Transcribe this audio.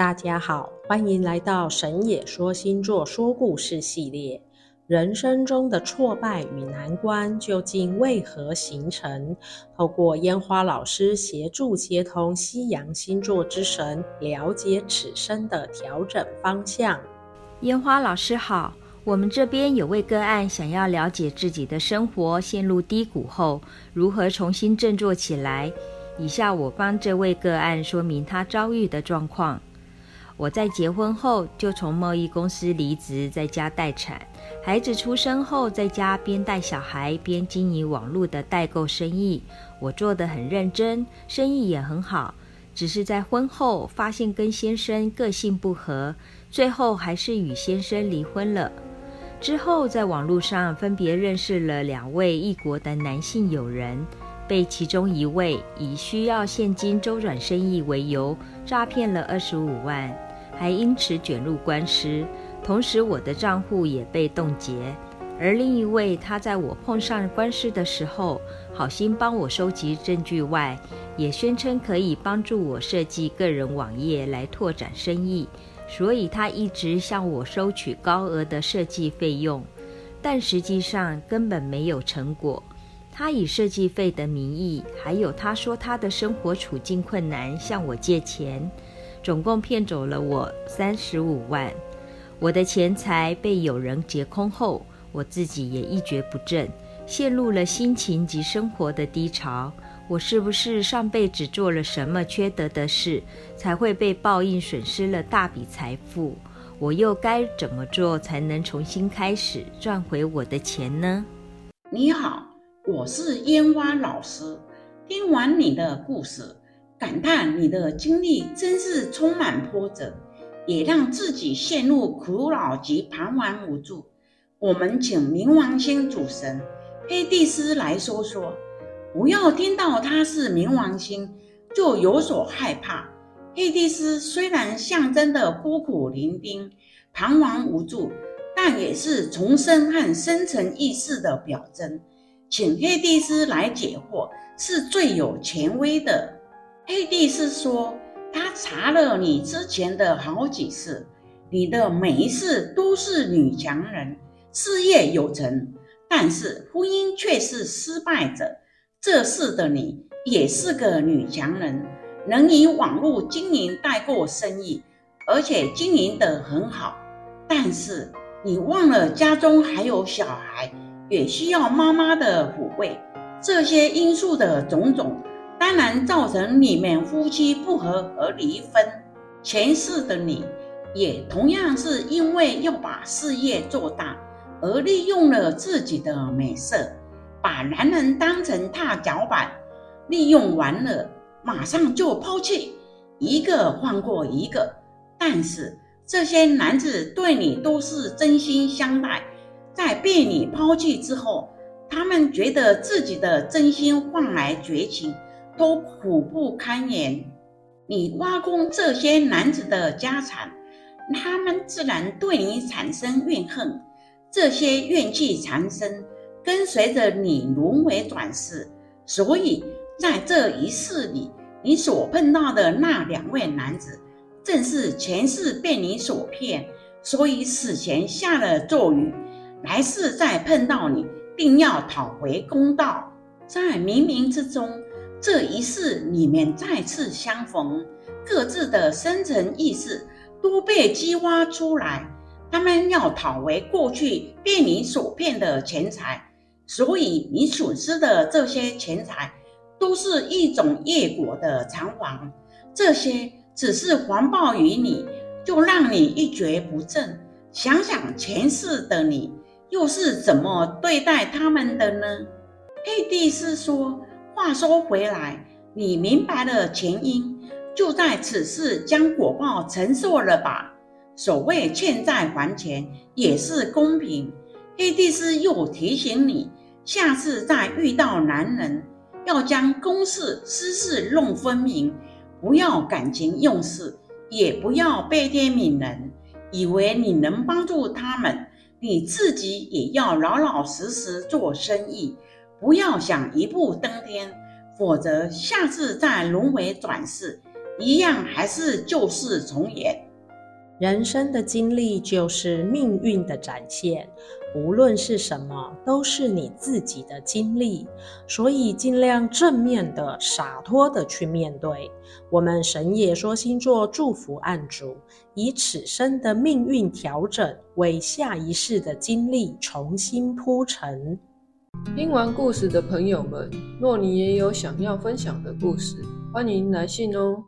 大家好，欢迎来到神野说星座说故事系列。人生中的挫败与难关究竟为何形成？透过烟花老师协助接通西洋星座之神，了解此生的调整方向。烟花老师好，我们这边有位个案想要了解自己的生活陷入低谷后如何重新振作起来。以下我帮这位个案说明他遭遇的状况。我在结婚后就从贸易公司离职，在家待产。孩子出生后，在家边带小孩边经营网络的代购生意。我做得很认真，生意也很好。只是在婚后发现跟先生个性不合，最后还是与先生离婚了。之后在网络上分别认识了两位异国的男性友人，被其中一位以需要现金周转生意为由诈骗了二十五万。还因此卷入官司，同时我的账户也被冻结。而另一位，他在我碰上官司的时候，好心帮我收集证据外，也宣称可以帮助我设计个人网页来拓展生意，所以他一直向我收取高额的设计费用，但实际上根本没有成果。他以设计费的名义，还有他说他的生活处境困难，向我借钱。总共骗走了我三十五万，我的钱财被有人劫空后，我自己也一蹶不振，陷入了心情及生活的低潮。我是不是上辈子做了什么缺德的事，才会被报应损失了大笔财富？我又该怎么做才能重新开始赚回我的钱呢？你好，我是烟花老师。听完你的故事。感叹你的经历真是充满波折，也让自己陷入苦恼及彷徨无助。我们请冥王星主神黑帝斯来说说，不要听到他是冥王星就有所害怕。黑帝斯虽然象征的孤苦伶仃、彷徨无助，但也是重生和深层意识的表征。请黑帝斯来解惑，是最有权威的。黑帝斯说：“他查了你之前的好几次，你的每一次都是女强人，事业有成，但是婚姻却是失败者。这次的你也是个女强人，能以网络经营代过生意，而且经营得很好。但是你忘了家中还有小孩，也需要妈妈的抚慰。这些因素的种种。”当然造成你们夫妻不和而离婚。前世的你，也同样是因为要把事业做大，而利用了自己的美色，把男人当成踏脚板，利用完了，马上就抛弃，一个换过一个。但是这些男子对你都是真心相待，在被你抛弃之后，他们觉得自己的真心换来绝情。都苦不堪言，你挖空这些男子的家产，他们自然对你产生怨恨。这些怨气缠身，跟随着你轮回转世。所以在这一世里，你所碰到的那两位男子，正是前世被你所骗，所以死前下了咒语，来世再碰到你，定要讨回公道。在冥冥之中。这一世，你们再次相逢，各自的深层意识都被激发出来。他们要讨回过去被你所骗的钱财，所以你损失的这些钱财，都是一种业果的偿还。这些只是环抱于你，就让你一蹶不振。想想前世的你，又是怎么对待他们的呢？佩蒂斯说。话说回来，你明白了前因，就在此事将果报承受了吧。所谓欠债还钱，也是公平。黑帝斯又提醒你，下次再遇到男人，要将公事私事弄分明，不要感情用事，也不要悲天悯人，以为你能帮助他们，你自己也要老老实实做生意。不要想一步登天，否则下次再轮回转世，一样还是旧事重演。人生的经历就是命运的展现，无论是什么，都是你自己的经历，所以尽量正面的、洒脱的去面对。我们神也说星座祝福案主，以此生的命运调整，为下一世的经历重新铺陈。听完故事的朋友们，若你也有想要分享的故事，欢迎来信哦。